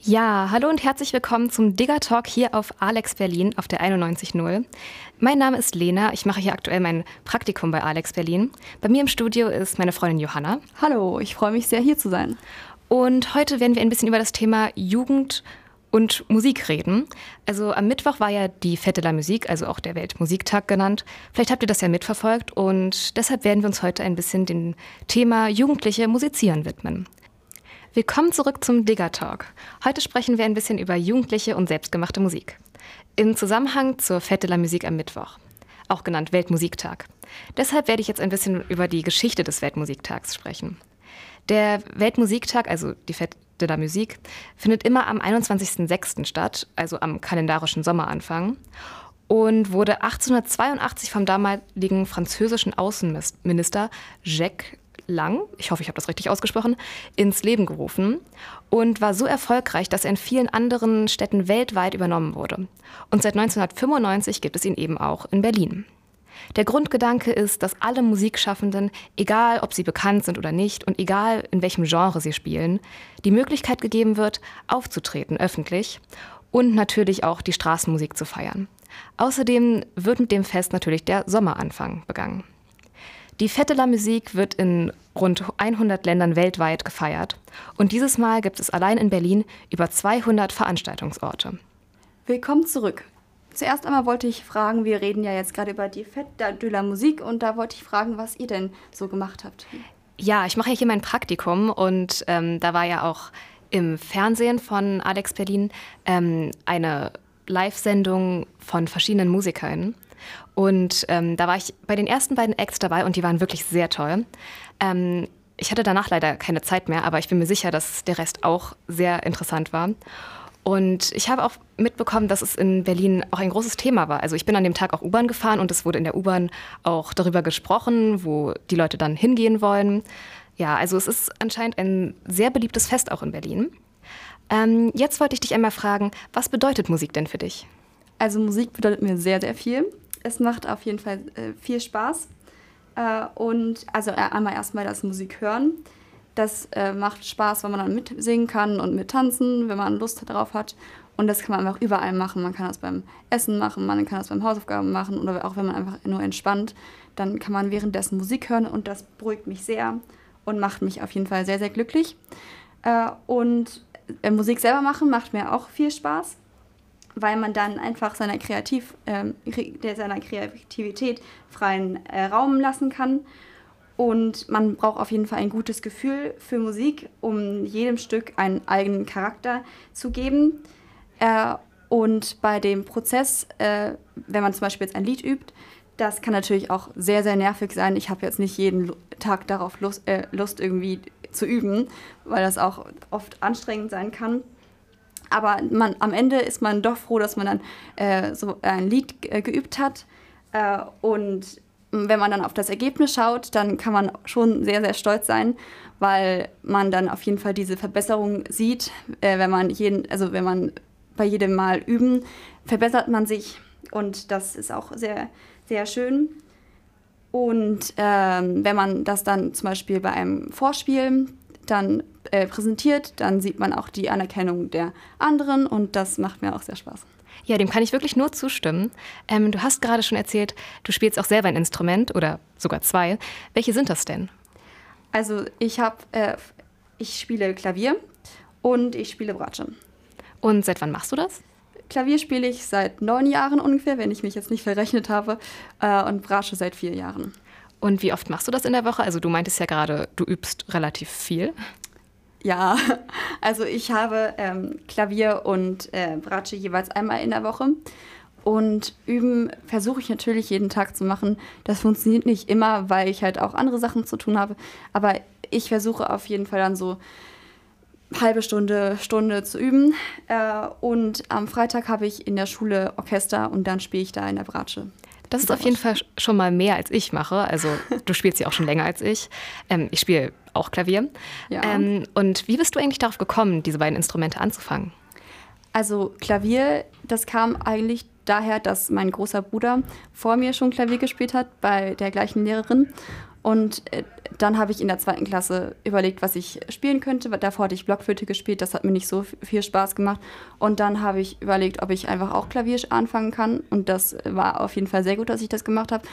Ja, hallo und herzlich willkommen zum Digger Talk hier auf Alex Berlin auf der 91.0. Mein Name ist Lena, ich mache hier aktuell mein Praktikum bei Alex Berlin. Bei mir im Studio ist meine Freundin Johanna. Hallo, ich freue mich sehr hier zu sein. Und heute werden wir ein bisschen über das Thema Jugend und Musik reden. Also am Mittwoch war ja die Fête de la Musique, also auch der Weltmusiktag genannt. Vielleicht habt ihr das ja mitverfolgt und deshalb werden wir uns heute ein bisschen dem Thema Jugendliche Musizieren widmen. Willkommen zurück zum Digger Talk. Heute sprechen wir ein bisschen über Jugendliche und selbstgemachte Musik. Im Zusammenhang zur Fête de la Musique am Mittwoch, auch genannt Weltmusiktag. Deshalb werde ich jetzt ein bisschen über die Geschichte des Weltmusiktags sprechen. Der Weltmusiktag, also die Fête de la Musique, findet immer am 21.06. statt, also am kalendarischen Sommeranfang und wurde 1882 vom damaligen französischen Außenminister Jacques Lang, ich hoffe, ich habe das richtig ausgesprochen, ins Leben gerufen und war so erfolgreich, dass er in vielen anderen Städten weltweit übernommen wurde. Und seit 1995 gibt es ihn eben auch in Berlin. Der Grundgedanke ist, dass alle Musikschaffenden, egal ob sie bekannt sind oder nicht und egal in welchem Genre sie spielen, die Möglichkeit gegeben wird, aufzutreten öffentlich und natürlich auch die Straßenmusik zu feiern. Außerdem wird mit dem Fest natürlich der Sommeranfang begangen. Die Fête de la Musique wird in rund 100 Ländern weltweit gefeiert und dieses Mal gibt es allein in Berlin über 200 Veranstaltungsorte. Willkommen zurück. Zuerst einmal wollte ich fragen, wir reden ja jetzt gerade über die Fête de la Musique und da wollte ich fragen, was ihr denn so gemacht habt. Ja, ich mache ja hier mein Praktikum und ähm, da war ja auch im Fernsehen von Alex Berlin ähm, eine Live-Sendung von verschiedenen Musikern. Und ähm, da war ich bei den ersten beiden Acts dabei und die waren wirklich sehr toll. Ähm, ich hatte danach leider keine Zeit mehr, aber ich bin mir sicher, dass der Rest auch sehr interessant war. Und ich habe auch mitbekommen, dass es in Berlin auch ein großes Thema war. Also ich bin an dem Tag auch U-Bahn gefahren und es wurde in der U-Bahn auch darüber gesprochen, wo die Leute dann hingehen wollen. Ja, also es ist anscheinend ein sehr beliebtes Fest auch in Berlin. Ähm, jetzt wollte ich dich einmal fragen, was bedeutet Musik denn für dich? Also Musik bedeutet mir sehr, sehr viel. Es macht auf jeden Fall äh, viel Spaß. Äh, und also äh, einmal erstmal das Musik hören. Das äh, macht Spaß, wenn man dann mitsingen kann und mittanzen, wenn man Lust darauf hat. Und das kann man einfach überall machen. Man kann das beim Essen machen, man kann das beim Hausaufgaben machen oder auch wenn man einfach nur entspannt, dann kann man währenddessen Musik hören und das beruhigt mich sehr und macht mich auf jeden Fall sehr, sehr glücklich. Äh, und Musik selber machen macht mir auch viel Spaß weil man dann einfach seiner, Kreativ, äh, seiner Kreativität freien äh, Raum lassen kann. Und man braucht auf jeden Fall ein gutes Gefühl für Musik, um jedem Stück einen eigenen Charakter zu geben. Äh, und bei dem Prozess, äh, wenn man zum Beispiel jetzt ein Lied übt, das kann natürlich auch sehr, sehr nervig sein. Ich habe jetzt nicht jeden Tag darauf Lust, äh, Lust irgendwie zu üben, weil das auch oft anstrengend sein kann. Aber man, am Ende ist man doch froh, dass man dann äh, so ein Lied äh, geübt hat. Äh, und wenn man dann auf das Ergebnis schaut, dann kann man schon sehr, sehr stolz sein, weil man dann auf jeden Fall diese Verbesserung sieht. Äh, wenn man jeden, also wenn man bei jedem Mal üben, verbessert man sich. Und das ist auch sehr, sehr schön. Und ähm, wenn man das dann zum Beispiel bei einem Vorspiel dann äh, präsentiert, dann sieht man auch die Anerkennung der anderen und das macht mir auch sehr Spaß. Ja, dem kann ich wirklich nur zustimmen. Ähm, du hast gerade schon erzählt, du spielst auch selber ein Instrument oder sogar zwei. Welche sind das denn? Also ich habe, äh, ich spiele Klavier und ich spiele Bratsche. Und seit wann machst du das? Klavier spiele ich seit neun Jahren ungefähr, wenn ich mich jetzt nicht verrechnet habe, äh, und Bratsche seit vier Jahren. Und wie oft machst du das in der Woche? Also du meintest ja gerade, du übst relativ viel. Ja, also ich habe ähm, Klavier und äh, Bratsche jeweils einmal in der Woche. Und üben versuche ich natürlich jeden Tag zu machen. Das funktioniert nicht immer, weil ich halt auch andere Sachen zu tun habe. Aber ich versuche auf jeden Fall dann so halbe Stunde, Stunde zu üben. Äh, und am Freitag habe ich in der Schule Orchester und dann spiele ich da in der Bratsche. Das ist auf jeden Fall schon mal mehr, als ich mache. Also du spielst ja auch schon länger als ich. Ähm, ich spiele auch Klavier. Ja. Ähm, und wie bist du eigentlich darauf gekommen, diese beiden Instrumente anzufangen? Also Klavier, das kam eigentlich daher, dass mein großer Bruder vor mir schon Klavier gespielt hat bei der gleichen Lehrerin. Und äh, dann habe ich in der zweiten Klasse überlegt, was ich spielen könnte. Davor hatte ich Blockflöte gespielt, das hat mir nicht so viel Spaß gemacht. Und dann habe ich überlegt, ob ich einfach auch Klavier anfangen kann. Und das war auf jeden Fall sehr gut, dass ich das gemacht habe.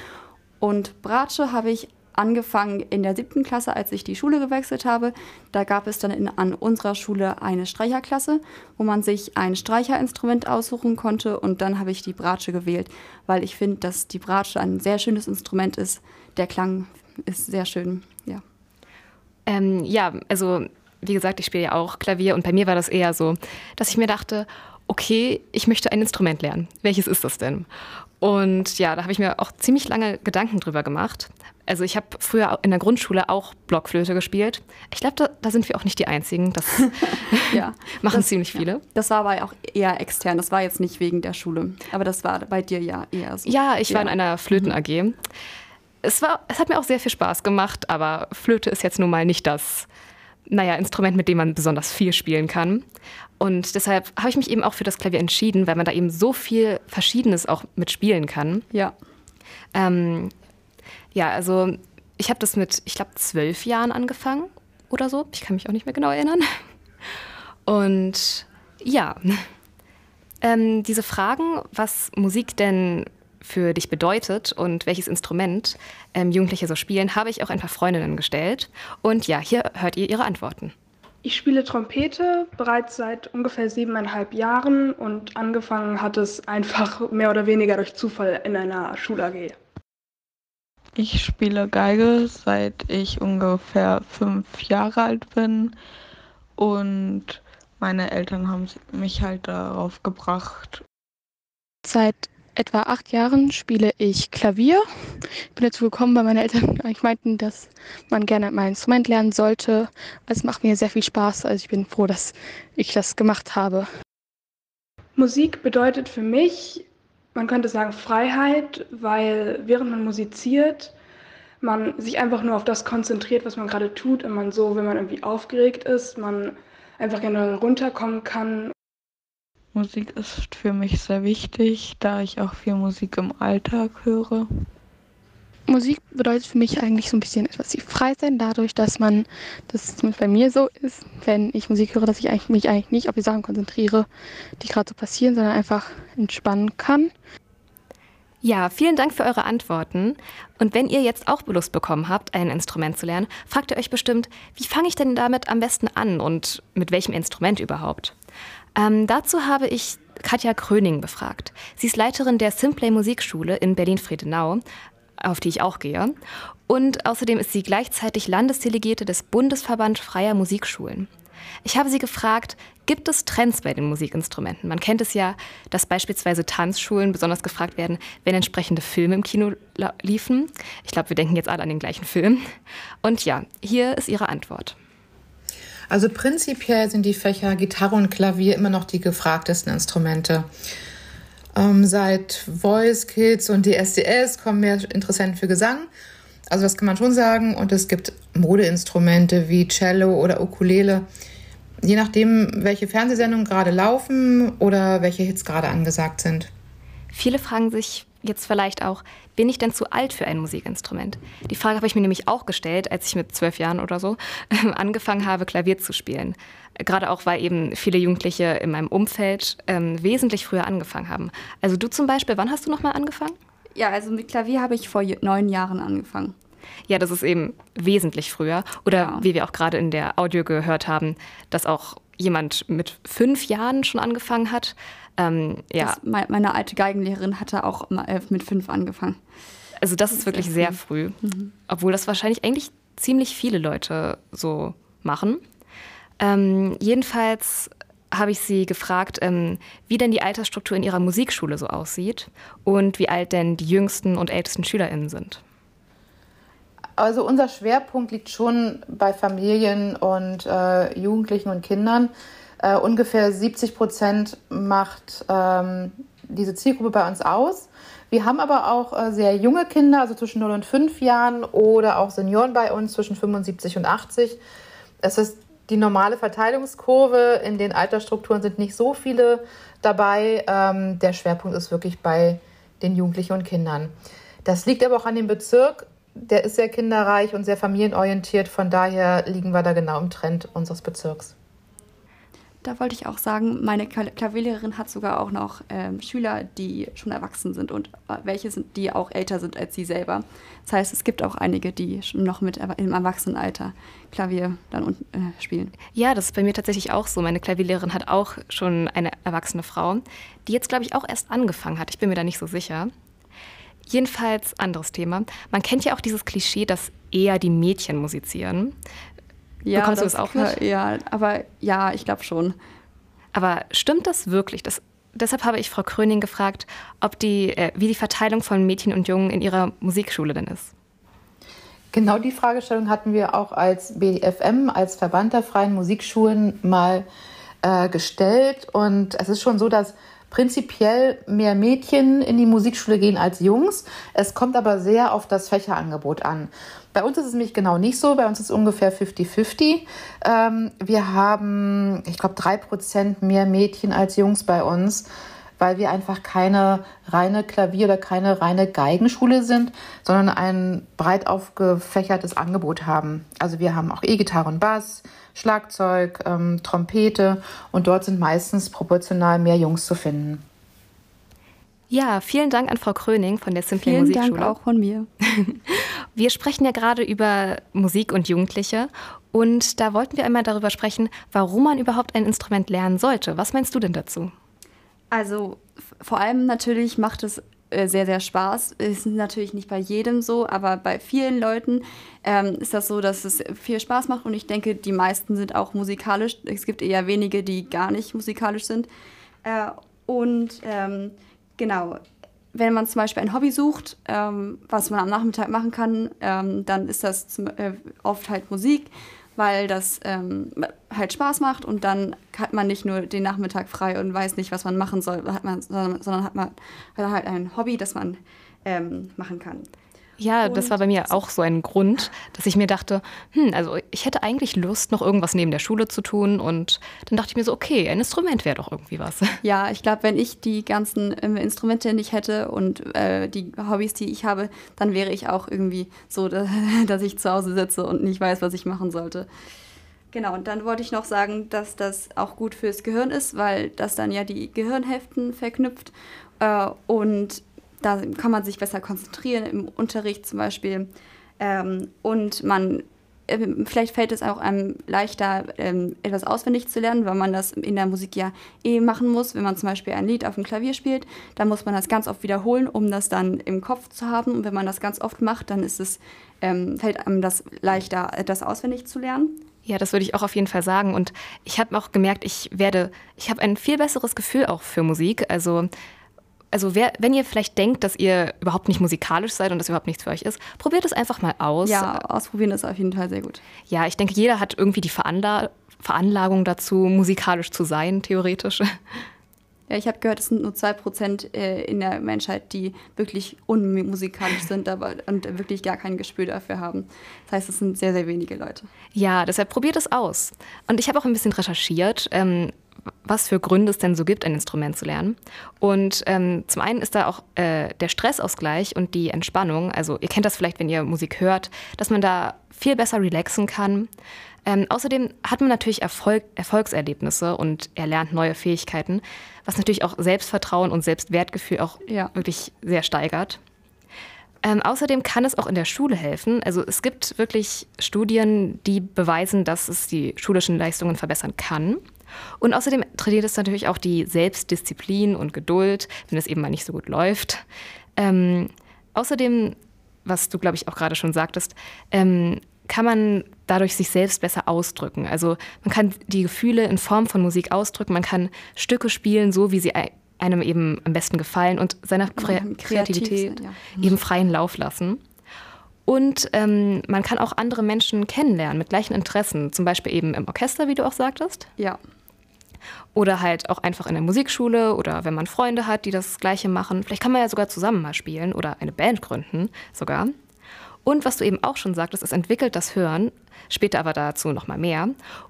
Und Bratsche habe ich angefangen in der siebten Klasse, als ich die Schule gewechselt habe. Da gab es dann in, an unserer Schule eine Streicherklasse, wo man sich ein Streicherinstrument aussuchen konnte. Und dann habe ich die Bratsche gewählt, weil ich finde, dass die Bratsche ein sehr schönes Instrument ist. Der Klang ist sehr schön, ja. Ähm, ja, also wie gesagt, ich spiele ja auch Klavier und bei mir war das eher so, dass ich mir dachte, okay, ich möchte ein Instrument lernen. Welches ist das denn? Und ja, da habe ich mir auch ziemlich lange Gedanken drüber gemacht. Also ich habe früher in der Grundschule auch Blockflöte gespielt. Ich glaube, da, da, sind wir auch nicht die Einzigen. Das ja, machen das, ziemlich viele. Ja. Das war aber auch eher extern. Das war jetzt nicht wegen der Schule. Aber das war bei dir ja eher so. Ja, ich ja. war in einer Flöten-AG. Mhm. Es, es hat mir auch sehr viel Spaß gemacht, aber Flöte ist jetzt nun mal nicht das, naja, Instrument, mit dem man besonders viel spielen kann. Und deshalb habe ich mich eben auch für das Klavier entschieden, weil man da eben so viel Verschiedenes auch mitspielen kann. Ja. Ähm, ja, also ich habe das mit, ich glaube, zwölf Jahren angefangen oder so. Ich kann mich auch nicht mehr genau erinnern. Und ja, ähm, diese Fragen, was Musik denn für dich bedeutet und welches Instrument ähm, Jugendliche so spielen, habe ich auch ein paar Freundinnen gestellt. Und ja, hier hört ihr ihre Antworten. Ich spiele Trompete bereits seit ungefähr siebeneinhalb Jahren und angefangen hat es einfach mehr oder weniger durch Zufall in einer Schul-AG. Ich spiele Geige, seit ich ungefähr fünf Jahre alt bin und meine Eltern haben mich halt darauf gebracht. Seit etwa acht Jahren spiele ich Klavier. Ich bin dazu gekommen, weil meine Eltern eigentlich meinten, dass man gerne mein Instrument lernen sollte. Es macht mir sehr viel Spaß. Also ich bin froh, dass ich das gemacht habe. Musik bedeutet für mich, man könnte sagen Freiheit, weil während man musiziert, man sich einfach nur auf das konzentriert, was man gerade tut und man so, wenn man irgendwie aufgeregt ist, man einfach generell runterkommen kann Musik ist für mich sehr wichtig, da ich auch viel Musik im Alltag höre. Musik bedeutet für mich eigentlich so ein bisschen etwas wie frei sein, dadurch, dass man, das zumindest bei mir so ist, wenn ich Musik höre, dass ich eigentlich, mich eigentlich nicht auf die Sachen konzentriere, die gerade so passieren, sondern einfach entspannen kann. Ja, vielen Dank für eure Antworten. Und wenn ihr jetzt auch Lust bekommen habt, ein Instrument zu lernen, fragt ihr euch bestimmt, wie fange ich denn damit am besten an und mit welchem Instrument überhaupt? Ähm, dazu habe ich Katja Kröning befragt. Sie ist Leiterin der Simplay Musikschule in Berlin-Friedenau, auf die ich auch gehe. Und außerdem ist sie gleichzeitig Landesdelegierte des Bundesverband Freier Musikschulen. Ich habe sie gefragt, gibt es Trends bei den Musikinstrumenten? Man kennt es ja, dass beispielsweise Tanzschulen besonders gefragt werden, wenn entsprechende Filme im Kino liefen. Ich glaube, wir denken jetzt alle an den gleichen Film. Und ja, hier ist ihre Antwort. Also prinzipiell sind die Fächer Gitarre und Klavier immer noch die gefragtesten Instrumente. Ähm, seit Voice Kids und DSDS kommen mehr Interessenten für Gesang. Also das kann man schon sagen. Und es gibt Modeinstrumente wie Cello oder Ukulele. Je nachdem, welche Fernsehsendungen gerade laufen oder welche Hits gerade angesagt sind. Viele fragen sich jetzt vielleicht auch, bin ich denn zu alt für ein Musikinstrument? Die Frage habe ich mir nämlich auch gestellt, als ich mit zwölf Jahren oder so angefangen habe, Klavier zu spielen. Gerade auch, weil eben viele Jugendliche in meinem Umfeld ähm, wesentlich früher angefangen haben. Also du zum Beispiel, wann hast du nochmal angefangen? Ja, also mit Klavier habe ich vor neun Jahren angefangen. Ja, das ist eben wesentlich früher. Oder ja. wie wir auch gerade in der Audio gehört haben, dass auch jemand mit fünf Jahren schon angefangen hat. Ähm, ja. Das, meine alte Geigenlehrerin hatte auch mit fünf angefangen. Also das ist wirklich sehr früh, mhm. obwohl das wahrscheinlich eigentlich ziemlich viele Leute so machen. Ähm, jedenfalls habe ich sie gefragt, ähm, wie denn die Altersstruktur in ihrer Musikschule so aussieht und wie alt denn die jüngsten und ältesten SchülerInnen sind. Also unser Schwerpunkt liegt schon bei Familien und äh, Jugendlichen und Kindern. Äh, ungefähr 70 Prozent macht ähm, diese Zielgruppe bei uns aus. Wir haben aber auch äh, sehr junge Kinder, also zwischen 0 und 5 Jahren oder auch Senioren bei uns zwischen 75 und 80. Es ist die normale Verteilungskurve. In den Altersstrukturen sind nicht so viele dabei. Ähm, der Schwerpunkt ist wirklich bei den Jugendlichen und Kindern. Das liegt aber auch an dem Bezirk der ist sehr kinderreich und sehr familienorientiert. Von daher liegen wir da genau im Trend unseres Bezirks. Da wollte ich auch sagen, meine Klavierlehrerin hat sogar auch noch ähm, Schüler, die schon erwachsen sind und äh, welche sind, die auch älter sind als sie selber. Das heißt, es gibt auch einige, die schon noch mit im Erwachsenenalter Klavier dann äh, spielen. Ja, das ist bei mir tatsächlich auch so. Meine Klavierlehrerin hat auch schon eine erwachsene Frau, die jetzt, glaube ich, auch erst angefangen hat. Ich bin mir da nicht so sicher. Jedenfalls anderes Thema. Man kennt ja auch dieses Klischee, dass eher die Mädchen musizieren. Ja, Bekommst das du das auch mit? Ja, aber ja, ich glaube schon. Aber stimmt das wirklich? Das, deshalb habe ich Frau Kröning gefragt, ob die, äh, wie die Verteilung von Mädchen und Jungen in ihrer Musikschule denn ist. Genau die Fragestellung hatten wir auch als BDFM, als Verband der freien Musikschulen mal äh, gestellt. Und es ist schon so, dass prinzipiell mehr Mädchen in die Musikschule gehen als Jungs. Es kommt aber sehr auf das Fächerangebot an. Bei uns ist es nämlich genau nicht so. Bei uns ist es ungefähr 50-50. Ähm, wir haben, ich glaube, drei Prozent mehr Mädchen als Jungs bei uns, weil wir einfach keine reine Klavier- oder keine reine Geigenschule sind, sondern ein breit aufgefächertes Angebot haben. Also wir haben auch E-Gitarre und Bass, Schlagzeug, ähm, Trompete und dort sind meistens proportional mehr Jungs zu finden. Ja, vielen Dank an Frau Kröning von der Simply vielen Musikschule. Vielen Dank auch von mir. Wir sprechen ja gerade über Musik und Jugendliche und da wollten wir einmal darüber sprechen, warum man überhaupt ein Instrument lernen sollte. Was meinst du denn dazu? Also vor allem natürlich macht es äh, sehr, sehr Spaß. Ist natürlich nicht bei jedem so, aber bei vielen Leuten ähm, ist das so, dass es viel Spaß macht und ich denke, die meisten sind auch musikalisch. Es gibt eher wenige, die gar nicht musikalisch sind. Äh, und ähm, genau, wenn man zum Beispiel ein Hobby sucht, ähm, was man am Nachmittag machen kann, ähm, dann ist das zum, äh, oft halt Musik weil das ähm, halt Spaß macht und dann hat man nicht nur den Nachmittag frei und weiß nicht, was man machen soll, hat man, sondern, hat man hat halt ein Hobby, das man ähm, machen kann. Ja, das war bei mir auch so ein Grund, dass ich mir dachte, hm, also ich hätte eigentlich Lust, noch irgendwas neben der Schule zu tun. Und dann dachte ich mir so, okay, ein Instrument wäre doch irgendwie was. Ja, ich glaube, wenn ich die ganzen äh, Instrumente nicht hätte und äh, die Hobbys, die ich habe, dann wäre ich auch irgendwie so, dass ich zu Hause sitze und nicht weiß, was ich machen sollte. Genau, und dann wollte ich noch sagen, dass das auch gut fürs Gehirn ist, weil das dann ja die Gehirnhälften verknüpft. Äh, und da kann man sich besser konzentrieren im Unterricht zum Beispiel. Ähm, und man ähm, vielleicht fällt es auch einem leichter, ähm, etwas auswendig zu lernen, weil man das in der Musik ja eh machen muss. Wenn man zum Beispiel ein Lied auf dem Klavier spielt, dann muss man das ganz oft wiederholen, um das dann im Kopf zu haben. Und wenn man das ganz oft macht, dann ist es, ähm, fällt einem das leichter, das auswendig zu lernen. Ja, das würde ich auch auf jeden Fall sagen. Und ich habe auch gemerkt, ich werde, ich habe ein viel besseres Gefühl auch für Musik. Also also wer, wenn ihr vielleicht denkt, dass ihr überhaupt nicht musikalisch seid und das überhaupt nichts für euch ist, probiert es einfach mal aus. Ja, ausprobieren ist auf jeden Fall sehr gut. Ja, ich denke, jeder hat irgendwie die Veranla Veranlagung dazu, musikalisch zu sein, theoretisch. Ja, ich habe gehört, es sind nur 2% äh, in der Menschheit, die wirklich unmusikalisch sind aber, und wirklich gar kein Gespür dafür haben. Das heißt, es sind sehr, sehr wenige Leute. Ja, deshalb probiert es aus. Und ich habe auch ein bisschen recherchiert. Ähm, was für Gründe es denn so gibt, ein Instrument zu lernen. Und ähm, zum einen ist da auch äh, der Stressausgleich und die Entspannung. Also ihr kennt das vielleicht, wenn ihr Musik hört, dass man da viel besser relaxen kann. Ähm, außerdem hat man natürlich Erfolg, Erfolgserlebnisse und erlernt neue Fähigkeiten, was natürlich auch Selbstvertrauen und Selbstwertgefühl auch ja. wirklich sehr steigert. Ähm, außerdem kann es auch in der Schule helfen. Also es gibt wirklich Studien, die beweisen, dass es die schulischen Leistungen verbessern kann. Und außerdem trainiert es natürlich auch die Selbstdisziplin und Geduld, wenn es eben mal nicht so gut läuft. Ähm, außerdem, was du, glaube ich, auch gerade schon sagtest, ähm, kann man dadurch sich selbst besser ausdrücken. Also man kann die Gefühle in Form von Musik ausdrücken, man kann Stücke spielen, so wie sie einem eben am besten gefallen und seiner Kreativität sein, ja. eben freien Lauf lassen. Und ähm, man kann auch andere Menschen kennenlernen mit gleichen Interessen, zum Beispiel eben im Orchester, wie du auch sagtest. Ja. Oder halt auch einfach in der Musikschule oder wenn man Freunde hat, die das Gleiche machen. Vielleicht kann man ja sogar zusammen mal spielen oder eine Band gründen sogar. Und was du eben auch schon sagtest, es entwickelt das Hören, später aber dazu nochmal mehr.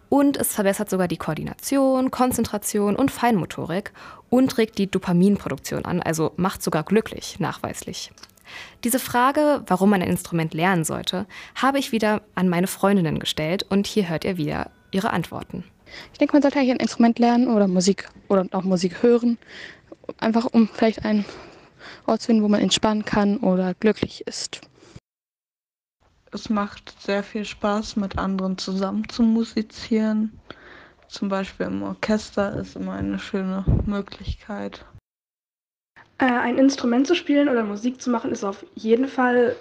Und es verbessert sogar die Koordination, Konzentration und Feinmotorik und regt die Dopaminproduktion an, also macht sogar glücklich, nachweislich. Diese Frage, warum man ein Instrument lernen sollte, habe ich wieder an meine Freundinnen gestellt und hier hört ihr wieder ihre Antworten. Ich denke, man sollte eigentlich ein Instrument lernen oder Musik oder auch Musik hören, einfach um vielleicht einen Ort zu finden, wo man entspannen kann oder glücklich ist. Es macht sehr viel Spaß, mit anderen zusammen zu musizieren. Zum Beispiel im Orchester ist immer eine schöne Möglichkeit. Äh, ein Instrument zu spielen oder Musik zu machen ist auf jeden Fall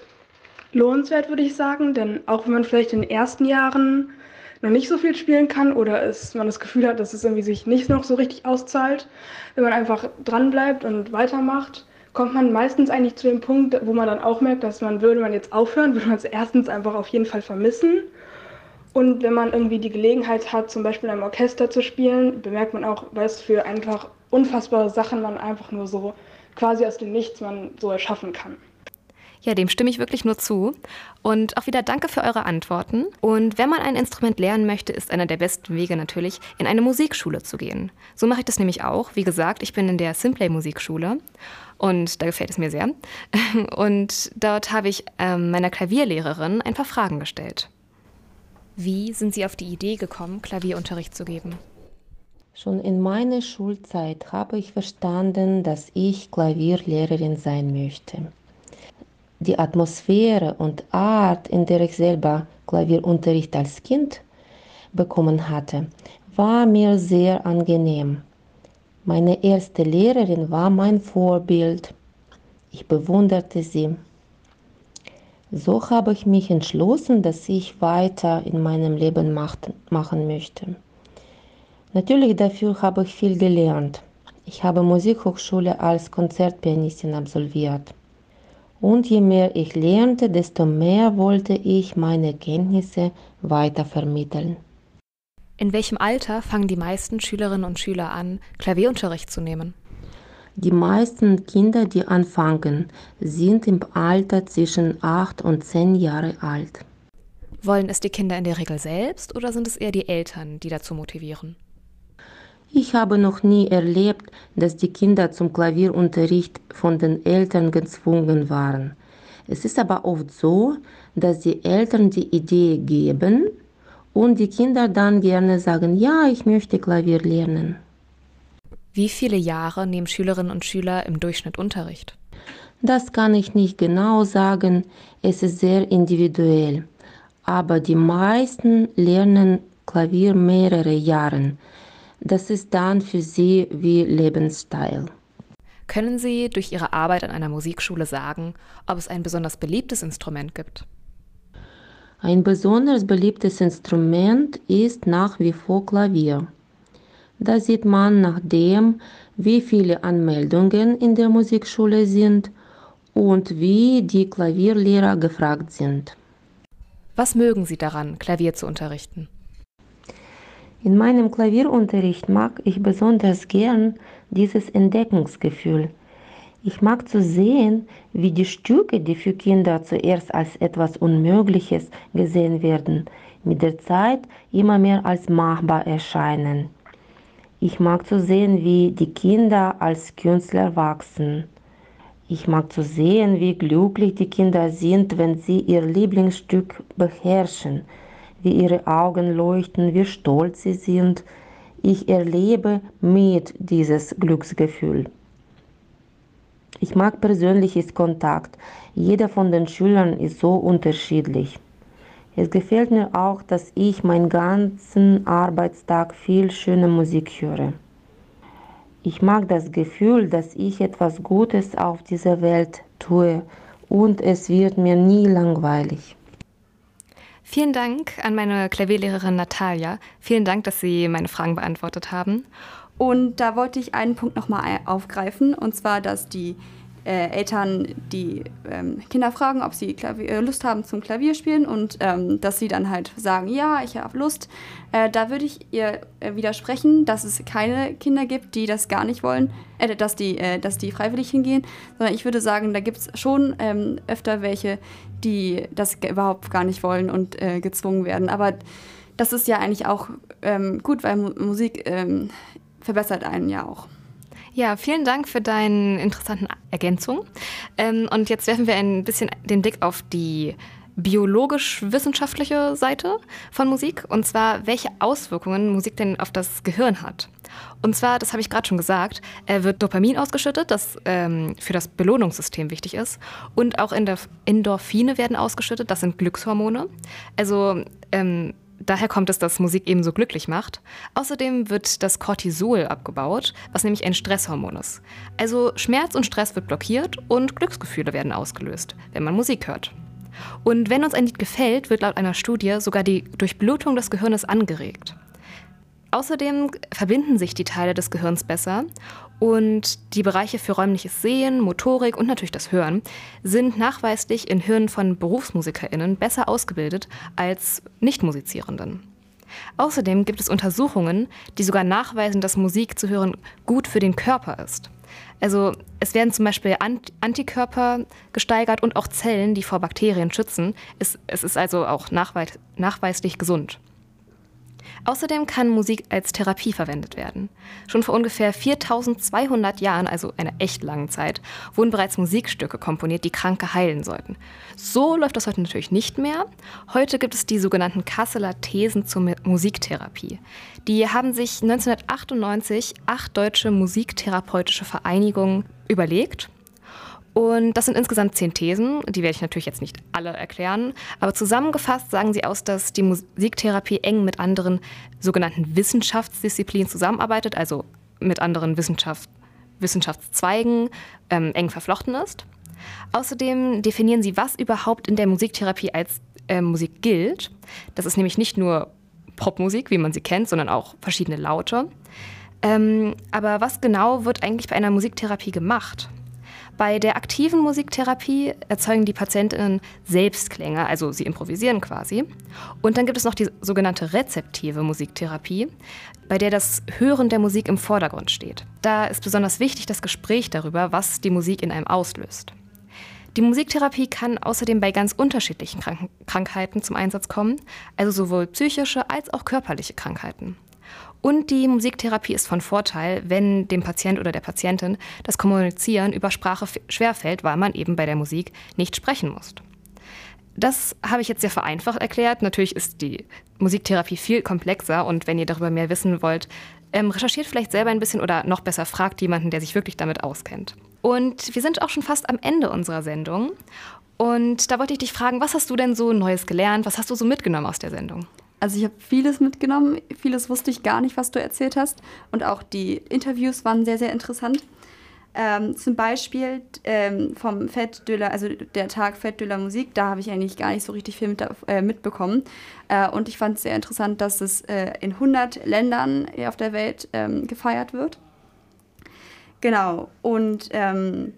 lohnenswert, würde ich sagen. Denn auch wenn man vielleicht in den ersten Jahren noch nicht so viel spielen kann oder es, man das Gefühl hat, dass es irgendwie sich nicht noch so richtig auszahlt, wenn man einfach dranbleibt und weitermacht, kommt man meistens eigentlich zu dem Punkt, wo man dann auch merkt, dass man, würde man jetzt aufhören, würde man es erstens einfach auf jeden Fall vermissen. Und wenn man irgendwie die Gelegenheit hat, zum Beispiel in einem Orchester zu spielen, bemerkt man auch, was für einfach unfassbare Sachen man einfach nur so quasi aus dem Nichts man so erschaffen kann. Ja, dem stimme ich wirklich nur zu. Und auch wieder danke für eure Antworten. Und wenn man ein Instrument lernen möchte, ist einer der besten Wege natürlich, in eine Musikschule zu gehen. So mache ich das nämlich auch. Wie gesagt, ich bin in der Simplay Musikschule und da gefällt es mir sehr. Und dort habe ich ähm, meiner Klavierlehrerin ein paar Fragen gestellt. Wie sind Sie auf die Idee gekommen, Klavierunterricht zu geben? Schon in meiner Schulzeit habe ich verstanden, dass ich Klavierlehrerin sein möchte. Die Atmosphäre und Art, in der ich selber Klavierunterricht als Kind bekommen hatte, war mir sehr angenehm. Meine erste Lehrerin war mein Vorbild. Ich bewunderte sie. So habe ich mich entschlossen, dass ich weiter in meinem Leben machen möchte. Natürlich dafür habe ich viel gelernt. Ich habe Musikhochschule als Konzertpianistin absolviert. Und je mehr ich lernte, desto mehr wollte ich meine Kenntnisse weiter vermitteln. In welchem Alter fangen die meisten Schülerinnen und Schüler an, Klavierunterricht zu nehmen? Die meisten Kinder, die anfangen, sind im Alter zwischen 8 und 10 Jahre alt. Wollen es die Kinder in der Regel selbst oder sind es eher die Eltern, die dazu motivieren? Ich habe noch nie erlebt, dass die Kinder zum Klavierunterricht von den Eltern gezwungen waren. Es ist aber oft so, dass die Eltern die Idee geben und die Kinder dann gerne sagen, ja, ich möchte Klavier lernen. Wie viele Jahre nehmen Schülerinnen und Schüler im Durchschnitt Unterricht? Das kann ich nicht genau sagen, es ist sehr individuell. Aber die meisten lernen Klavier mehrere Jahre. Das ist dann für sie wie Lebensstil. Können Sie durch Ihre Arbeit an einer Musikschule sagen, ob es ein besonders beliebtes Instrument gibt? Ein besonders beliebtes Instrument ist nach wie vor Klavier. Da sieht man nach dem, wie viele Anmeldungen in der Musikschule sind und wie die Klavierlehrer gefragt sind. Was mögen Sie daran, Klavier zu unterrichten? In meinem Klavierunterricht mag ich besonders gern dieses Entdeckungsgefühl. Ich mag zu sehen, wie die Stücke, die für Kinder zuerst als etwas Unmögliches gesehen werden, mit der Zeit immer mehr als machbar erscheinen. Ich mag zu sehen, wie die Kinder als Künstler wachsen. Ich mag zu sehen, wie glücklich die Kinder sind, wenn sie ihr Lieblingsstück beherrschen, wie ihre Augen leuchten, wie stolz sie sind. Ich erlebe mit dieses Glücksgefühl. Ich mag persönliches Kontakt. Jeder von den Schülern ist so unterschiedlich. Es gefällt mir auch, dass ich meinen ganzen Arbeitstag viel schöne Musik höre. Ich mag das Gefühl, dass ich etwas Gutes auf dieser Welt tue und es wird mir nie langweilig. Vielen Dank an meine Klavierlehrerin Natalia. Vielen Dank, dass Sie meine Fragen beantwortet haben. Und da wollte ich einen Punkt nochmal aufgreifen, und zwar, dass die äh, Eltern die ähm, Kinder fragen, ob sie Klavier, äh, Lust haben zum Klavierspielen und ähm, dass sie dann halt sagen, ja, ich habe Lust. Äh, da würde ich ihr äh, widersprechen, dass es keine Kinder gibt, die das gar nicht wollen, äh, dass, die, dass die freiwillig hingehen, sondern ich würde sagen, da gibt es schon ähm, öfter welche, die das überhaupt gar nicht wollen und gezwungen werden. Aber das ist ja eigentlich auch ähm, gut, weil Mu Musik ähm, verbessert einen ja auch. Ja, vielen Dank für deine interessanten Ergänzungen. Ähm, und jetzt werfen wir ein bisschen den Blick auf die biologisch-wissenschaftliche Seite von Musik. Und zwar, welche Auswirkungen Musik denn auf das Gehirn hat. Und zwar, das habe ich gerade schon gesagt, wird Dopamin ausgeschüttet, das ähm, für das Belohnungssystem wichtig ist. Und auch Endorphine werden ausgeschüttet, das sind Glückshormone. Also ähm, daher kommt es, dass Musik eben so glücklich macht. Außerdem wird das Cortisol abgebaut, was nämlich ein Stresshormon ist. Also Schmerz und Stress wird blockiert und Glücksgefühle werden ausgelöst, wenn man Musik hört. Und wenn uns ein Lied gefällt, wird laut einer Studie sogar die Durchblutung des Gehirns angeregt. Außerdem verbinden sich die Teile des Gehirns besser und die Bereiche für räumliches Sehen, Motorik und natürlich das Hören sind nachweislich in Hirnen von BerufsmusikerInnen besser ausgebildet als Nichtmusizierenden. Außerdem gibt es Untersuchungen, die sogar nachweisen, dass Musik zu hören gut für den Körper ist. Also es werden zum Beispiel Antikörper gesteigert und auch Zellen, die vor Bakterien schützen. Es, ist also auch nachweis, nachweislich gesund. Außerdem kann Musik als Therapie verwendet werden. Schon vor ungefähr 4200 Jahren, also einer echt langen Zeit, wurden bereits Musikstücke komponiert, die Kranke heilen sollten. So läuft das heute natürlich nicht mehr. Heute gibt es die sogenannten Kasseler Thesen zur Musiktherapie. Die haben sich 1998 acht deutsche musiktherapeutische Vereinigungen überlegt und das sind insgesamt zehn Thesen, die werde ich natürlich jetzt nicht alle erklären, aber zusammengefasst sagen sie aus, dass die Musiktherapie eng mit anderen sogenannten Wissenschaftsdisziplinen zusammenarbeitet, also mit anderen Wissenschaft, Wissenschaftszweigen ähm, eng verflochten ist. Außerdem definieren sie, was überhaupt in der Musiktherapie als äh, Musik gilt. Das ist nämlich nicht nur Popmusik, wie man sie kennt, sondern auch verschiedene Laute. Ähm, aber was genau wird eigentlich bei einer Musiktherapie gemacht? Bei der aktiven Musiktherapie erzeugen die Patientinnen Selbstklänge, also sie improvisieren quasi. Und dann gibt es noch die sogenannte rezeptive Musiktherapie, bei der das Hören der Musik im Vordergrund steht. Da ist besonders wichtig das Gespräch darüber, was die Musik in einem auslöst. Die Musiktherapie kann außerdem bei ganz unterschiedlichen Krank Krankheiten zum Einsatz kommen, also sowohl psychische als auch körperliche Krankheiten. Und die Musiktherapie ist von Vorteil, wenn dem Patient oder der Patientin das Kommunizieren über Sprache schwerfällt, weil man eben bei der Musik nicht sprechen muss. Das habe ich jetzt sehr vereinfacht erklärt. Natürlich ist die Musiktherapie viel komplexer und wenn ihr darüber mehr wissen wollt, ähm, recherchiert vielleicht selber ein bisschen oder noch besser fragt jemanden, der sich wirklich damit auskennt. Und wir sind auch schon fast am Ende unserer Sendung. Und da wollte ich dich fragen, was hast du denn so Neues gelernt? Was hast du so mitgenommen aus der Sendung? Also ich habe vieles mitgenommen, vieles wusste ich gar nicht, was du erzählt hast. Und auch die Interviews waren sehr, sehr interessant. Ähm, zum Beispiel ähm, vom Fête also der Tag Fête Musique, da habe ich eigentlich gar nicht so richtig viel mit, äh, mitbekommen. Äh, und ich fand es sehr interessant, dass es äh, in 100 Ländern auf der Welt ähm, gefeiert wird. Genau. Und ähm,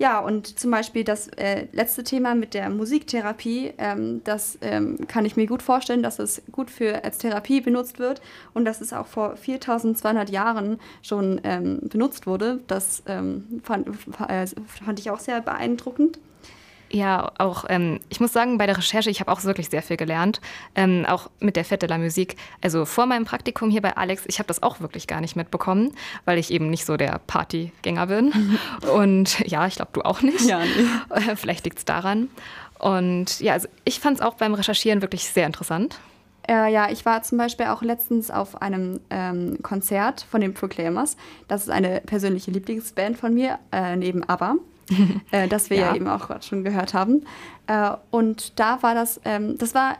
ja, und zum Beispiel das äh, letzte Thema mit der Musiktherapie, ähm, das ähm, kann ich mir gut vorstellen, dass es gut für als Therapie benutzt wird und dass es auch vor 4200 Jahren schon ähm, benutzt wurde. Das ähm, fand, äh, fand ich auch sehr beeindruckend. Ja, auch ähm, ich muss sagen, bei der Recherche, ich habe auch wirklich sehr viel gelernt, ähm, auch mit der Fette la Musik. Also vor meinem Praktikum hier bei Alex, ich habe das auch wirklich gar nicht mitbekommen, weil ich eben nicht so der Partygänger bin. Und ja, ich glaube, du auch nicht. Ja, nee. Vielleicht liegt es daran. Und ja, also ich fand es auch beim Recherchieren wirklich sehr interessant. Äh, ja, ich war zum Beispiel auch letztens auf einem ähm, Konzert von den Proclaimers. Das ist eine persönliche Lieblingsband von mir, äh, neben ABBA. äh, das wir ja. ja. eben auch gerade schon gehört haben. Äh, und da war das, ähm, das war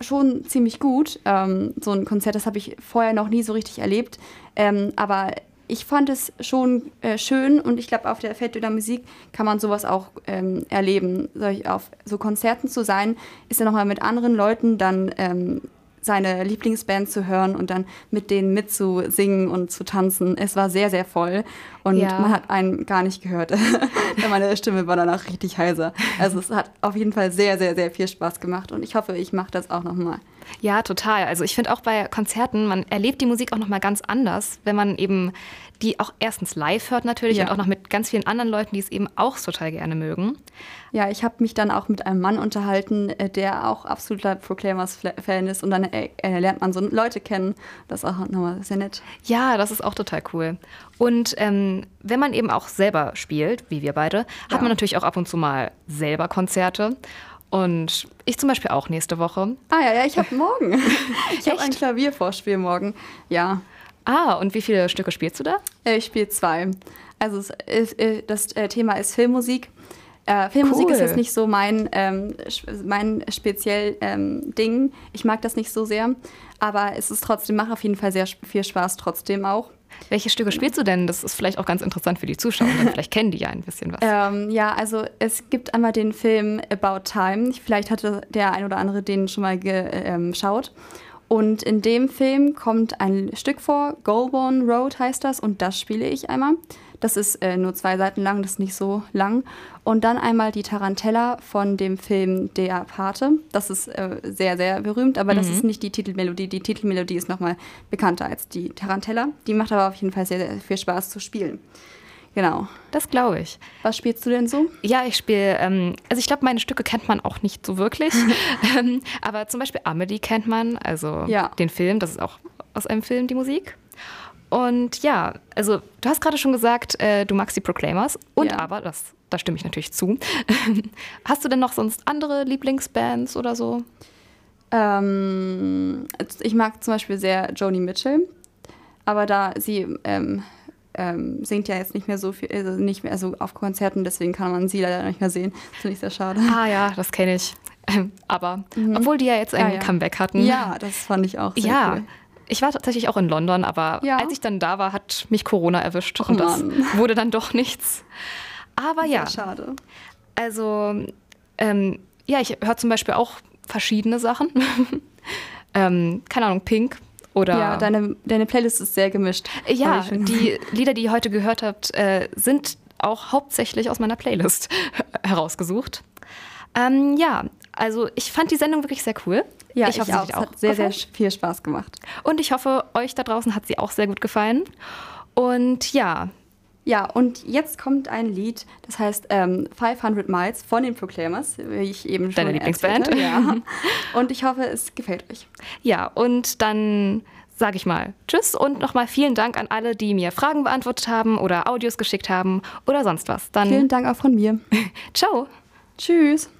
schon ziemlich gut. Ähm, so ein Konzert, das habe ich vorher noch nie so richtig erlebt. Ähm, aber ich fand es schon äh, schön und ich glaube, auf der la Musik kann man sowas auch ähm, erleben. Solch, auf so Konzerten zu sein, ist ja nochmal mit anderen Leuten dann ähm, seine Lieblingsband zu hören und dann mit denen mitzusingen und zu tanzen. Es war sehr, sehr voll und ja. man hat einen gar nicht gehört. Meine Stimme war danach richtig heiser. Also es hat auf jeden Fall sehr, sehr, sehr viel Spaß gemacht und ich hoffe, ich mache das auch nochmal. Ja, total. Also ich finde auch bei Konzerten, man erlebt die Musik auch nochmal ganz anders, wenn man eben die auch erstens live hört natürlich ja. und auch noch mit ganz vielen anderen Leuten, die es eben auch total gerne mögen. Ja, ich habe mich dann auch mit einem Mann unterhalten, äh, der auch absoluter Proclaimers-Fan ist und dann äh, äh, lernt man so Leute kennen. Das ist auch nochmal sehr nett. Ja, das ist auch total cool. Und ähm, wenn man eben auch selber spielt, wie wir beide, ja. hat man natürlich auch ab und zu mal selber Konzerte. Und ich zum Beispiel auch nächste Woche. Ah ja, ja, ich habe morgen. ich habe ein Klaviervorspiel morgen. Ja. Ah, und wie viele Stücke spielst du da? Äh, ich spiele zwei. Also äh, das äh, Thema ist Filmmusik. Äh, Filmmusik cool. ist jetzt nicht so mein, ähm, mein speziell ähm, Ding. Ich mag das nicht so sehr. Aber es ist trotzdem, macht auf jeden Fall sehr viel Spaß trotzdem auch. Welche Stücke spielst du denn? Das ist vielleicht auch ganz interessant für die Zuschauer. vielleicht kennen die ja ein bisschen was. Ähm, ja, also es gibt einmal den Film About Time. Vielleicht hatte der ein oder andere den schon mal geschaut. Ähm, und in dem Film kommt ein Stück vor, Goulburn Road heißt das, und das spiele ich einmal. Das ist äh, nur zwei Seiten lang, das ist nicht so lang. Und dann einmal die Tarantella von dem Film Der Pate. Das ist äh, sehr, sehr berühmt, aber mhm. das ist nicht die Titelmelodie. Die Titelmelodie ist nochmal bekannter als die Tarantella. Die macht aber auf jeden Fall sehr, sehr viel Spaß zu spielen. Genau. Das glaube ich. Was spielst du denn so? Ja, ich spiele, ähm, also ich glaube, meine Stücke kennt man auch nicht so wirklich. ähm, aber zum Beispiel Amelie kennt man, also ja. den Film, das ist auch aus einem Film die Musik. Und ja, also du hast gerade schon gesagt, äh, du magst die Proclaimers. Und ja. aber, das, da stimme ich natürlich zu. hast du denn noch sonst andere Lieblingsbands oder so? Ähm, ich mag zum Beispiel sehr Joni Mitchell. Aber da sie ähm, ähm, singt ja jetzt nicht mehr so viel, also nicht mehr so auf Konzerten, deswegen kann man sie leider nicht mehr sehen. Das finde ich sehr schade. Ah ja, das kenne ich. Aber mhm. obwohl die ja jetzt ein ja, ja. Comeback hatten. Ja, das fand ich auch sehr ja. cool. Ich war tatsächlich auch in London, aber ja. als ich dann da war, hat mich Corona erwischt Och, und das Mann. wurde dann doch nichts. Aber ja. Schade. Also, ähm, ja, ich höre zum Beispiel auch verschiedene Sachen. ähm, keine Ahnung, Pink oder ja, deine, deine Playlist ist sehr gemischt. Ja, die Lieder, die ihr heute gehört habt, äh, sind auch hauptsächlich aus meiner Playlist herausgesucht. Ähm, ja, also ich fand die Sendung wirklich sehr cool. Ja, ich, ich hoffe, auch. Es hat sehr, gefallen. sehr viel Spaß gemacht. Und ich hoffe, euch da draußen hat sie auch sehr gut gefallen. Und ja. Ja, und jetzt kommt ein Lied, das heißt ähm, 500 Miles von den Proclaimers, wie ich eben schon Deine Lieblingsband. Ja. Und ich hoffe, es gefällt euch. Ja, und dann sage ich mal Tschüss und nochmal vielen Dank an alle, die mir Fragen beantwortet haben oder Audios geschickt haben oder sonst was. Dann vielen Dank auch von mir. Ciao. Tschüss.